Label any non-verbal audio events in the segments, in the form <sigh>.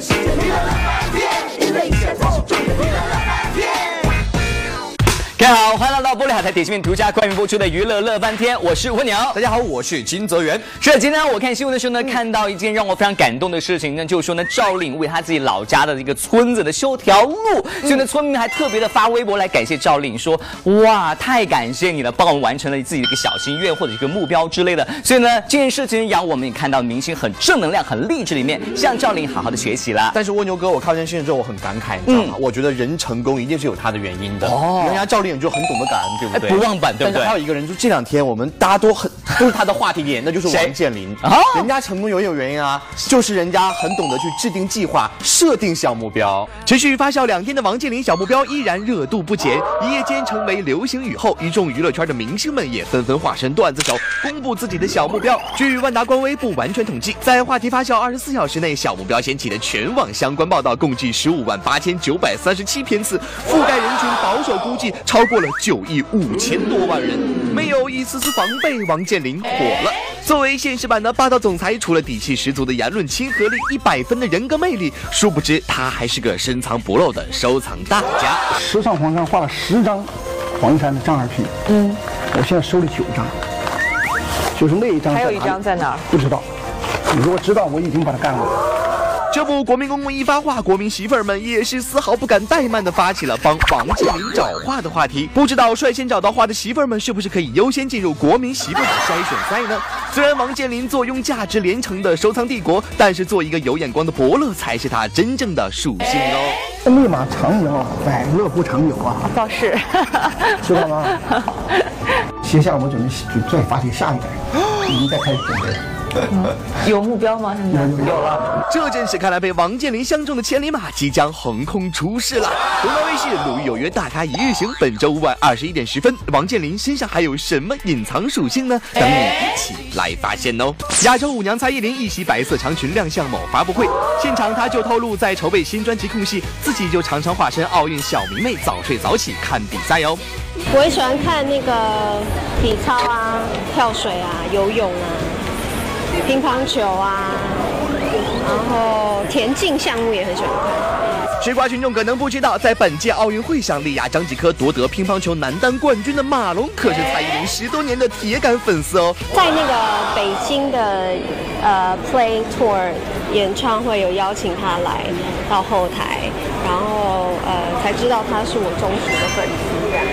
世界娱乐乐翻天，因各位好，欢迎来到玻璃海苔点心面独家冠名播出的娱乐乐翻天，我是蜗牛。大家好，我是金泽源。是的，今天我看新闻的时候呢，看到一件让我非常感动的事情呢，就是说呢，赵丽颖为她自己老家的这个村子的修条路，所以呢，村民还特别的发微博来感谢赵丽颖，说哇，太感谢你了，帮我们完成了自己的一个小心愿或者一个目标之类的。所以呢，这件事情让我们也看到明星很正能量、很励志的一面，向赵丽颖好好的学习啦。但是蜗牛哥，我看完这件事情之后，我很感慨，你知道吗？我觉得人成功一定是有他的原因的。哦人家赵丽颖就很懂得感恩，对不对？哎不忘本对不对但是还有一个人，就这两天我们大家都很都是他的话题点，那就是王健林。啊人家成功有有原因啊，就是人家很懂得去制定计划，设定小目标。持续发酵两天的王健林小目标依然热度不减，一夜间成为流行语后，一众娱乐圈的明星们也纷纷化身段子手，公布自己的小目标。据万达官微不完全统计，在话题发酵二十四小时内，小目标掀起的全网相关报道共计十五万八千九百三十七篇次，覆盖人群保守估计超过了九亿五千多万人。没有一丝丝防备，王健林火了。作为现实版的霸道总裁，除了底气十足的言论亲和力、一百分的人格魅力，殊不知他还是个深藏不露的收藏大家。十上黄山画了十张黄山的张二皮，嗯，我现在收了九张，就是那一张还有一张在哪儿？不知道，你如果知道，我已经把它干了。这不，国民公公一发话，国民媳妇儿们也是丝毫不敢怠慢的发起了帮王健林找话的话题。不知道率先找到话的媳妇儿们是不是可以优先进入国民媳妇儿的筛选赛呢？虽然王健林坐拥价值连城的收藏帝国，但是做一个有眼光的伯乐才是他真正的属性哦。立马长赢啊，百乐不长有啊，倒是，知道吗？接下来我准备就再发起下一代，已经在开始准备了。有目标吗？现在有了。这阵是看来，被王健林相中的千里马即将横空出世了。湖南卫视《鲁豫有约》大咖一日行，本周五晚二十一点十分，王健林身上还有什么隐藏属性呢？等你一起来发现哦。亚洲舞娘蔡依林一袭白色长裙亮相某发布会，现场她就透露，在筹备新专辑空隙，自己就常常化身奥运小迷妹，早睡早起看比赛哦。我也喜欢看那个体操啊、跳水啊、游泳啊、乒乓球啊，然后田径项目也很喜欢看。吃瓜群众可能不知道，在本届奥运会上力压张继科夺得乒乓球男单冠军的马龙，可是蔡依林十多年的铁杆粉丝哦。在那个北京的呃 Play Tour 演唱会有邀请他来到后台，然后呃才知道他是我忠实的粉丝这样。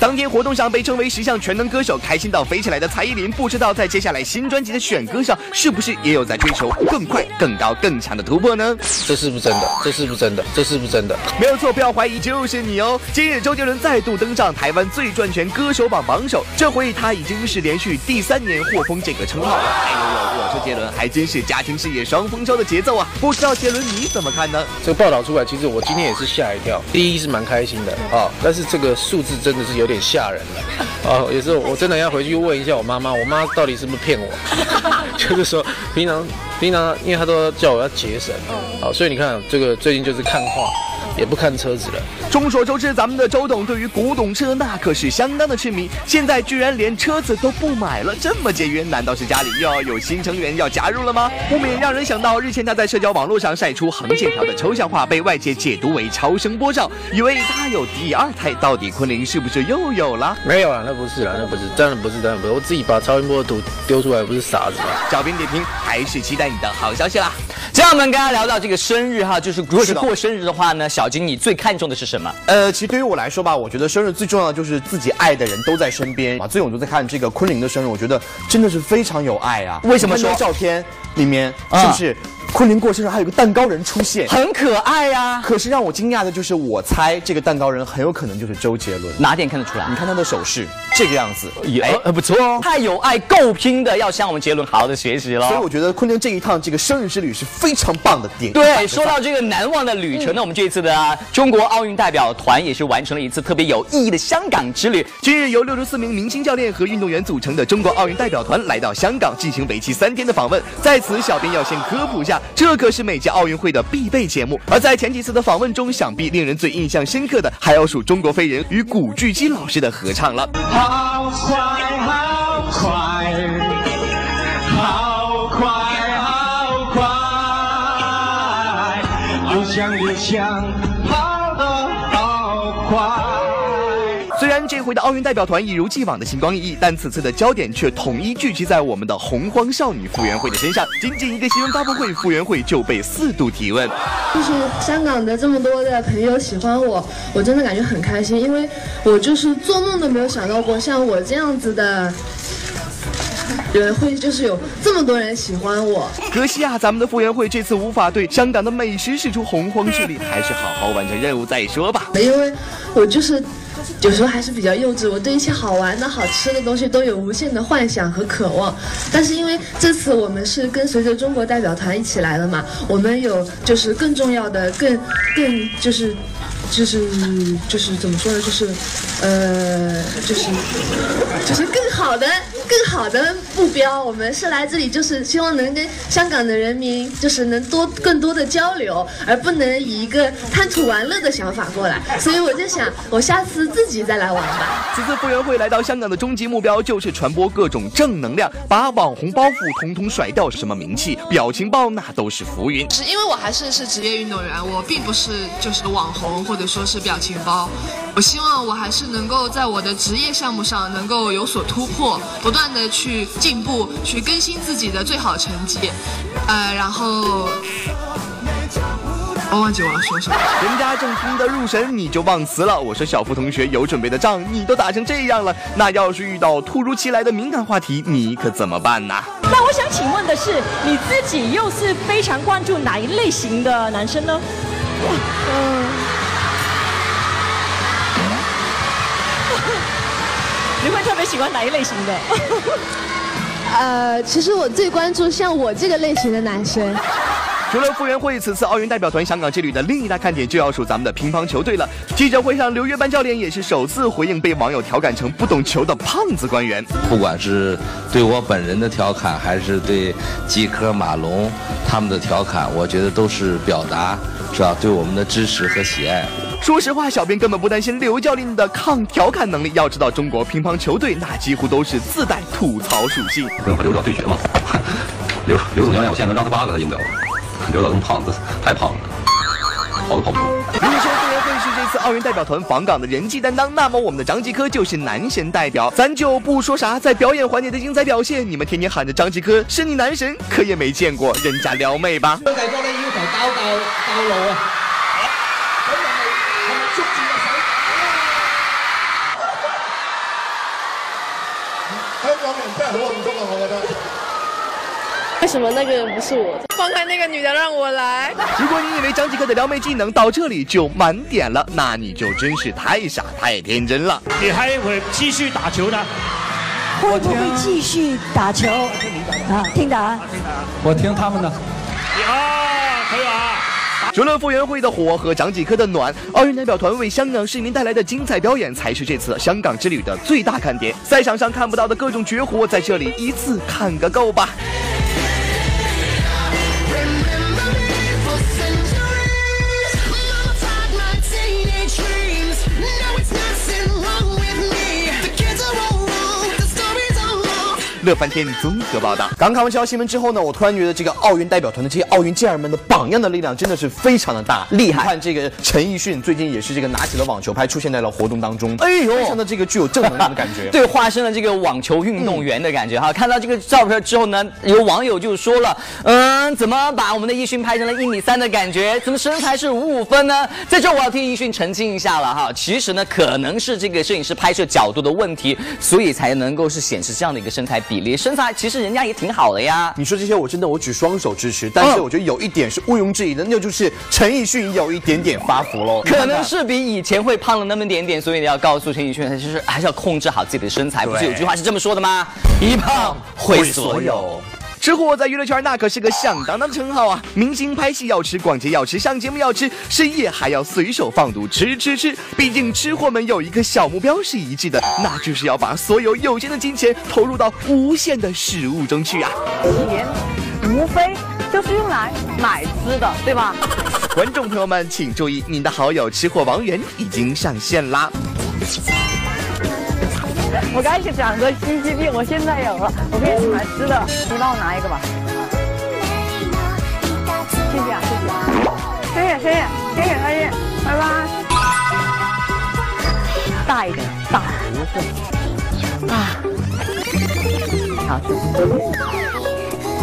当天活动上被称为十项全能歌手，开心到飞起来的蔡依林，不知道在接下来新专辑的选歌上，是不是也有在追求更快、更高、更强的突破呢？这是不是真的？这是不是真的？这是不是真的？没有错，不要怀疑，就是你哦。今日周杰伦再度登上台湾最赚钱歌手榜榜首，这回他已经是连续第三年获封这个称号了。哎呦呦，我说杰伦还真是家庭事业双丰收的节奏啊！不知道杰伦你怎么看呢？这个报道出来，其实我今天也是吓一跳。第一是蛮开心的啊、但是这个数字真的是有点吓人了。啊、<laughs> 也是我真的要回去问一下我妈妈，我妈到底是不是骗我？<laughs> 就是说平常平常，因为她都叫我要节省，好、所以你看这个最近就是看画，也不看车子了。众所周知，咱们的周董对于古董车那可是相当的痴迷，现在居然连车子都不买了，这么节约，难道是家里又要有新成员要加入了吗？不免让人想到日前他在社交网络上晒出横线条的抽象画，被外界解读为超声波照，以为他有第二胎，到底昆凌是不是又有了？没有啊，那不是啊，那不是，当然不是，当然不是。我自己把超音波的图丢出来，不是傻子吗？小编点评，还是期待你的好消息啦。这样我们刚刚聊到这个生日哈，就是如果是过生日的话呢，小金你最看重的是什么？呃，其实对于我来说吧，我觉得生日最重要的就是自己爱的人都在身边啊。最近我就在看这个昆凌的生日，我觉得真的是非常有爱啊。为什么说照片里面啊是不是昆凌过生日还有个蛋糕人出现？很可爱呀、可是让我惊讶的就是，我猜这个蛋糕人很有可能就是周杰伦。哪点看得出来你？看他的手势，这个样子，也哎呃不错哦，太有爱够拼的，要向我们杰伦好好的学习了。所以我觉得昆凌这一趟这个生日之旅是非常棒的点。对，说到这个难忘的旅程呢，我们这一次的、啊、中国奥运代表团也是完成了一次特别有意义的香港之旅。今日由六十四名明星教练和运动员组成的中国奥运代表团来到香港进行为期三天的访问。在此，小编要先科普一下，这可是每届奥运会的必备节目。而在前几次的访问中，想必令人最印象深刻的，还要数中国飞人与古巨基老师的合唱了。好快，好快，好快，好快，好想好想，然这回的奥运代表团一如既往的星光熠熠，但此次的焦点却统一聚集在我们的洪荒少女傅园慧的身上。仅仅一个新闻发布会，傅园慧就被四度提问。就是香港的这么多的朋友喜欢我，我真的感觉很开心，因为我就是做梦都没有想到过，像我这样子的人会就是有这么多人喜欢我。可惜啊，咱们的傅园慧这次无法对香港的美食使出洪荒之力，还是好好完成任务再说吧。因为我就是有时候还是比较幼稚，我对一些好玩的好吃的东西都有无限的幻想和渴望。但是因为这次我们是跟随着中国代表团一起来的嘛，我们有就是更重要的、更更就是。就是就是怎么说呢？就是，呃，就是就是更好的、更好的目标。我们是来这里，就是希望能跟香港的人民，就是能多更多的交流，而不能以一个贪图玩乐的想法过来。所以我就想，我下次自己再来玩吧。此次傅园慧来到香港的终极目标就是传播各种正能量，把网红包袱统统甩掉。什么名气、表情包那都是浮云。是因为我还是是职业运动员，我并不是就是网红或者说是表情包。我希望我还是能够在我的职业项目上能够有所突破，不断的去进步，去更新自己的最好成绩。呃，然后我忘记我要说什么。人家正听得入神，你就忘词了。我说小付同学有准备的仗，你都打成这样了，那要是遇到突如其来的敏感话题，你可怎么办呢？那我想请问的是，你自己又是非常关注哪一类型的男生呢？特别喜欢哪一类型的？<laughs> 呃，其实我最关注像我这个类型的男生。除了傅园慧，此次奥运代表团香港之旅的另一大看点就要数咱们的乒乓球队了。记者会上，刘约班教练也是首次回应被网友调侃成不懂球的胖子官员。不管是对我本人的调侃，还是对季科、马龙他们的调侃，我觉得都是表达是吧对我们的支持和喜爱。说实话，小编根本不担心刘教练的抗调侃能力。要知道，中国乒乓球队那几乎都是自带吐槽属性。不用和刘导对决吗？<laughs> 刘刘总教练，我现在能让他八个，他赢不了。刘导这么胖子，太胖了，跑都跑不动。如果说傅园慧是这次奥运代表团访港的人气担当，那么我们的张继科就是男神代表。咱就不说啥，在表演环节的精彩表现，你们天天喊着张继科是你男神，可也没见过人家撩妹吧？張繼科咧要求交道道路啊！为什么那个人不是我？放开那个女的，让我来。如果你以为张继科的撩妹技能到这里就满点了，那你就真是太傻太天真了。你还会继续打球呢？会不会继续打球？啊，听答案。我听他们的。啊，可以啊。除了傅园慧的火和张继科的暖，奥运代表团为香港市民带来的精彩表演才是这次香港之旅的最大看点。赛场上看不到的各种绝活，在这里一次看个够吧。乐翻天综合报道。刚看完这条新闻之后呢，我突然觉得这个奥运代表团的这些奥运健儿们的榜样的力量真的是非常的大，厉害看这个陈奕迅最近也是这个拿起了网球拍出现在了活动当中，哎呦，非常的这个具有正能量的感觉。<laughs> 对，化身了这个网球运动员的感觉哈。看到这个照片之后呢，有网友就说了，嗯，怎么把我们的奕迅拍成了一米三的感觉？怎么身材是五五分呢？<laughs> 在这我要替奕迅澄清一下了哈，其实呢，可能是这个摄影师拍摄角度的问题，所以才能够是显示这样的一个身材比例。身材其实人家也挺好的呀。你说这些我真的我举双手支持，但是我觉得有一点是毋庸置疑的，那就是陈奕迅有一点点发福喽，可能是比以前会胖了那么点点，所以你要告诉陈奕迅，他就是还是要控制好自己的身材。不是有句话是这么说的吗？一胖毁所有。吃货在娱乐圈那可是个响当当的称号啊！明星拍戏要吃，逛街要吃，上节目要吃，深夜还要随手放毒吃吃吃。毕竟吃货们有一个小目标是一致的，那就是要把所有有限的金钱投入到无限的食物中去啊！钱 <laughs> 无非就是用来买吃的，对吧？<laughs> 观众朋友们请注意，您的好友吃货王源已经上线啦！<laughs> 我刚去长个心机病，我现在有了，我可以去买吃的，你帮我拿一个吧。谢谢啊，谢谢。谢谢谢谢谢谢阿姨，拜拜。大一点，大胡子啊！好吃。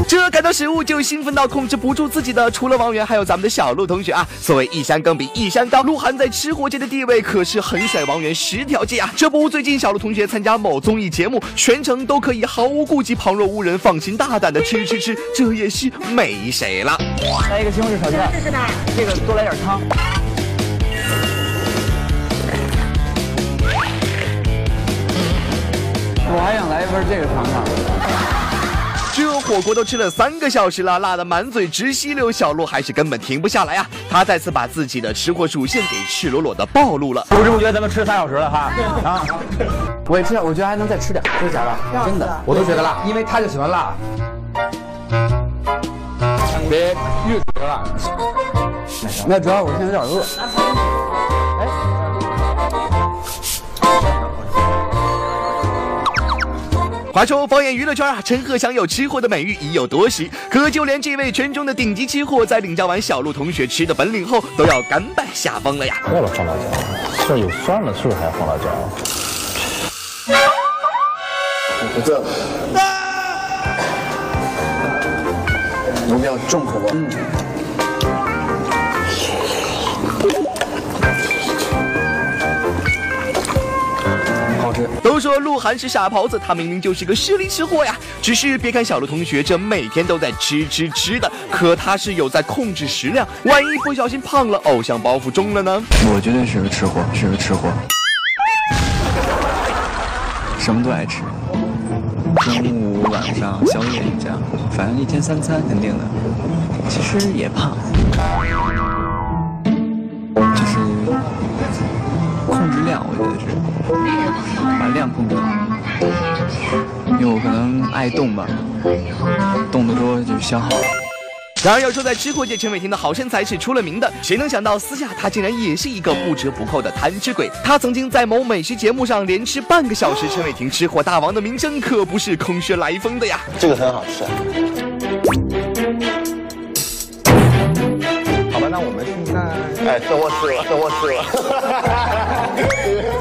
这看到食物就兴奋到控制不住自己的，除了王源，还有咱们的小鹿同学啊。所谓一山更比一山高，鹿晗在吃货界的地位可是横甩王源十条街啊！这不，最近小鹿同学参加某综艺节目，全程都可以毫无顾忌、旁若无人、放心大胆的吃吃吃，这也是没谁了。来一个西红柿炒鸡蛋，试试吧？这个多来点汤。我还想来一份这个尝尝。这火锅都吃了三个小时了，辣得满嘴直吸溜，小鹿还是根本停不下来啊！他再次把自己的吃货属性给赤裸裸的暴露了。不知不觉咱们吃三小时了哈啊！我也吃，我觉得还能再吃点，真的假的？真的，我都觉得辣，因为他就喜欢辣。别越吃辣。那主要我现在有点饿。话说，放眼娱乐圈啊，陈赫享有吃货的美誉已有多时，可就连这位圈中的顶级吃货，在领教完小鹿同学吃的本领后，都要甘拜下风了呀！要不放辣椒？这有蒜了，是不是还要放辣椒？不这，有比较重口味。嗯。都说鹿晗是傻狍子，他明明就是个实力吃货呀。只是别看小鹿同学这每天都在吃吃吃的，可他是有在控制食量，万一不小心胖了，偶像包袱重了呢？我绝对是个吃货，是个吃货，什么都爱吃，中午、晚上、宵夜这样，反正一天三餐肯定的。其实也胖，就是控制量，我觉得是把量控制好，因为我可能爱动吧，动得多就消耗。然而要说在吃货界，陈伟霆的好身材是出了名的，谁能想到私下他竟然也是一个不折不扣的贪吃鬼？他曾经在某美食节目上连吃半个小时，陈伟霆吃货大王的名声可不是空穴来风的呀。这个很好吃。好吧，那我们现在，哎，等我吃了，等我吃了。<laughs>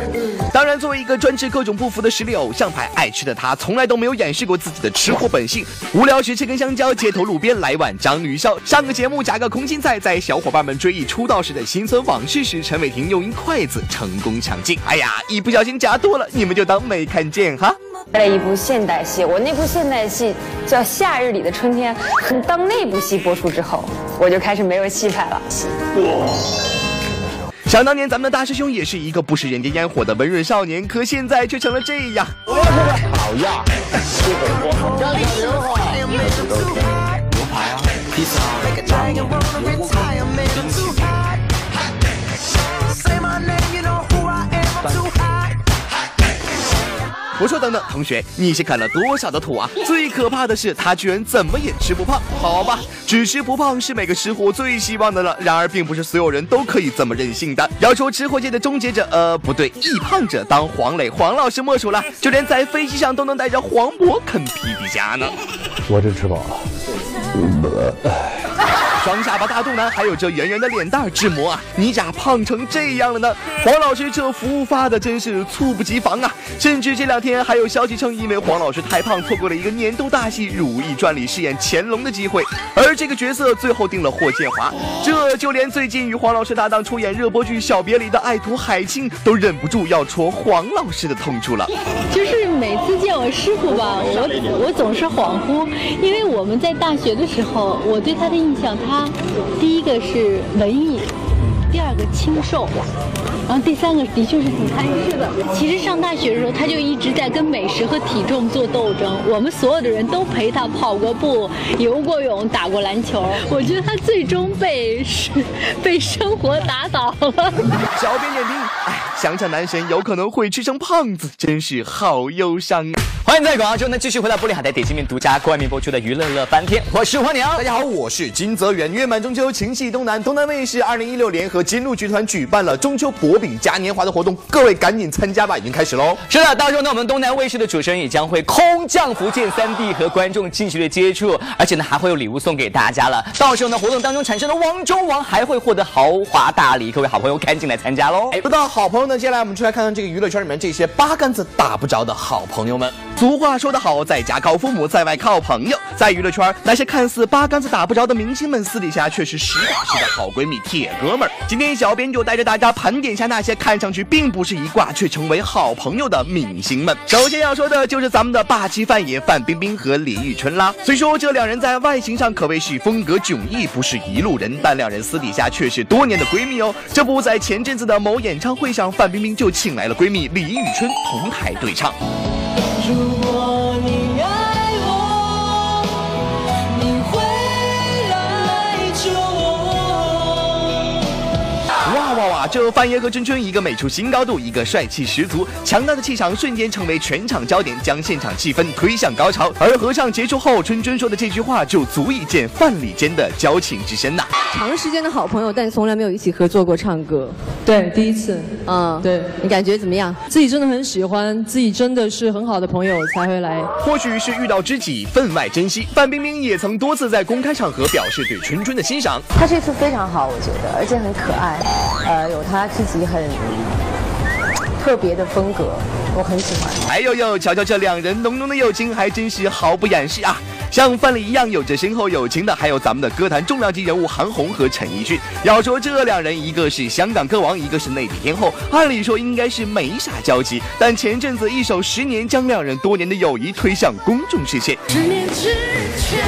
作为一个专吃各种不服的实力偶像派，爱吃的他从来都没有掩饰过自己的吃货本性。无聊时吃根香蕉，街头路边来碗章鱼烧。上个节目夹个空心菜，在小伙伴们追忆出道时的辛酸往事时，陈伟霆用一筷子成功抢镜。哎呀，一不小心夹多了，你们就当没看见哈。拍了一部现代戏，我那部现代戏叫《夏日里的春天》。当那部戏播出之后，我就开始没有戏拍了。想当年，咱们的大师兄也是一个不食人间烟火的温润少年，可现在却成了这样。好呀，这个锅，干点牛排，牛排啊，披萨啊，牛锅我说等等，同学，你是啃了多少的土啊？最可怕的是，他居然怎么也吃不胖。好吧，只吃不胖是每个吃货最希望的了。然而，并不是所有人都可以这么任性的。要说吃货界的终结者，呃，不对，易胖者当黄磊、黄老师莫属了。就连在飞机上都能带着黄渤啃皮皮虾呢。我真吃饱了。<laughs> 双下巴大肚腩，还有这圆圆的脸蛋儿，志摩啊，你咋胖成这样了呢？黄老师这服务发的真是猝不及防啊！甚至这两天还有消息称，因为黄老师太胖，错过了一个年度大戏《如懿传》里饰演乾隆的机会，而这个角色最后定了霍建华。这就连最近与黄老师搭档出演热播剧《小别离》的爱徒海清，都忍不住要戳黄老师的痛处了。就是我师傅吧，我我总是恍惚，因为我们在大学的时候，我对他的印象，他第一个是文艺，第二个清瘦，然后第三个的确是挺贪吃的。其实上大学的时候，他就一直在跟美食和体重做斗争。我们所有的人都陪他跑过步、游过泳、打过篮球。我觉得他最终被是被生活打倒了。小编点评：哎，想想男神有可能会吃成胖子，真是好忧伤！欢迎在广告之后呢，继续回到玻璃海苔点心面独家冠名播出的娱乐乐翻天，我是黄娘。大家好，我是金泽源。月满中秋，情系东南，东南卫视二零一六联合金鹿集团举办了中秋薄饼嘉年华的活动，各位赶紧参加吧，已经开始喽。是的，到时候呢，我们东南卫视的主持人也将会空降福建三地和观众近距离接触，而且呢还会有礼物送给大家了。到时候呢，活动当中产生的王中王还会获得豪华大礼，各位好朋友赶紧来参加喽！说到好朋友呢，接下来我们就来看看这个娱乐圈里面这些八竿子打不着的好朋友们。俗话说得好，在家靠父母，在外靠朋友。在娱乐圈，那些看似八竿子打不着的明星们，私底下却是实打实的好闺蜜、铁哥们儿。今天小编就带着大家盘点下那些看上去并不是一挂，却成为好朋友的明星们。首先要说的就是咱们的霸气范爷范冰冰和李宇春啦。虽说这两人在外形上可谓是风格迥异，不是一路人，但两人私底下却是多年的闺蜜哦。这不在前阵子的某演唱会上，范冰冰就请来了闺蜜李宇春同台对唱。如果哇哇哇！这范爷和春春一个美出新高度，一个帅气十足，强大的气场瞬间成为全场焦点，将现场气氛推向高潮。而合唱结束后，春春说的这句话就足以见范李间的交情之深呐、长时间的好朋友，但从来没有一起合作过唱歌。对，第一次，嗯，对你感觉怎么样？自己真的很喜欢，自己真的是很好的朋友才会来。或许是遇到知己分外珍惜，范冰冰也曾多次在公开场合表示对春春的欣赏。她这次非常好，我觉得，而且很可爱，呃，有他自己很特别的风格，我很喜欢。哎呦呦，瞧瞧这两人浓浓的友情，还真是毫不掩饰啊！像范蠡一样有着深厚友情的，还有咱们的歌坛重量级人物韩红和陈奕迅。要说这两人，一个是香港歌王，一个是内地天后，按理说应该是没啥交集，但前阵子一首《十年》将两人多年的友谊推向公众视线。十年之前，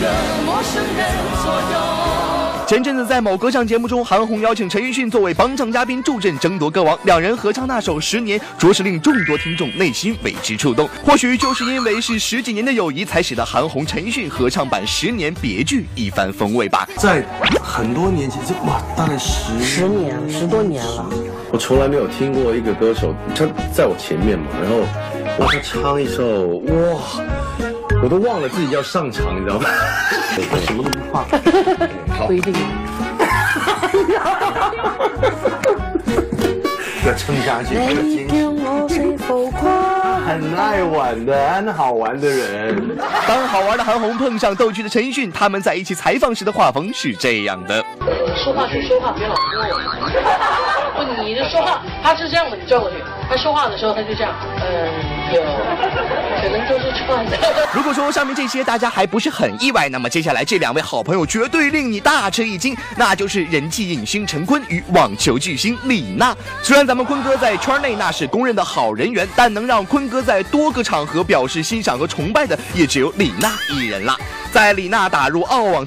个陌生人左右。前阵子在某歌唱节目中，韩红邀请陈奕迅作为帮唱嘉宾助阵争夺歌王，两人合唱那首《十年》，着实令众多听众内心为之触动。或许就是因为是十几年的友谊，才使得韩红、陈奕迅合唱版《十年》别具一番风味吧。在很多年前，这哇，大概十十年，十多年了。我从来没有听过一个歌手，他在我前面嘛，然后哇，他唱一首哇，我都忘了自己要上场，你知道吗？我什么都不怕，<laughs> 好不一定。<laughs> 要撑下去。很爱玩的，很好玩的人。当好玩的韩红碰上逗趣的陈奕迅，他们在一起采访时的画风是这样的。说话是说话，别老说我。不，你的说话，他是这样的，你转过去。他说话的时候，他就这样，嗯，有，可能就是这样的。<laughs> 如果说上面这些大家还不是很意外，那么接下来这两位好朋友绝对令你大吃一惊，那就是人气影星陈坤与网球巨星李娜。虽然咱们坤哥在圈内那是公认的好人缘，但能让坤哥在多个场合表示欣赏和崇拜的，也只有李娜一人了。在李娜打入澳网。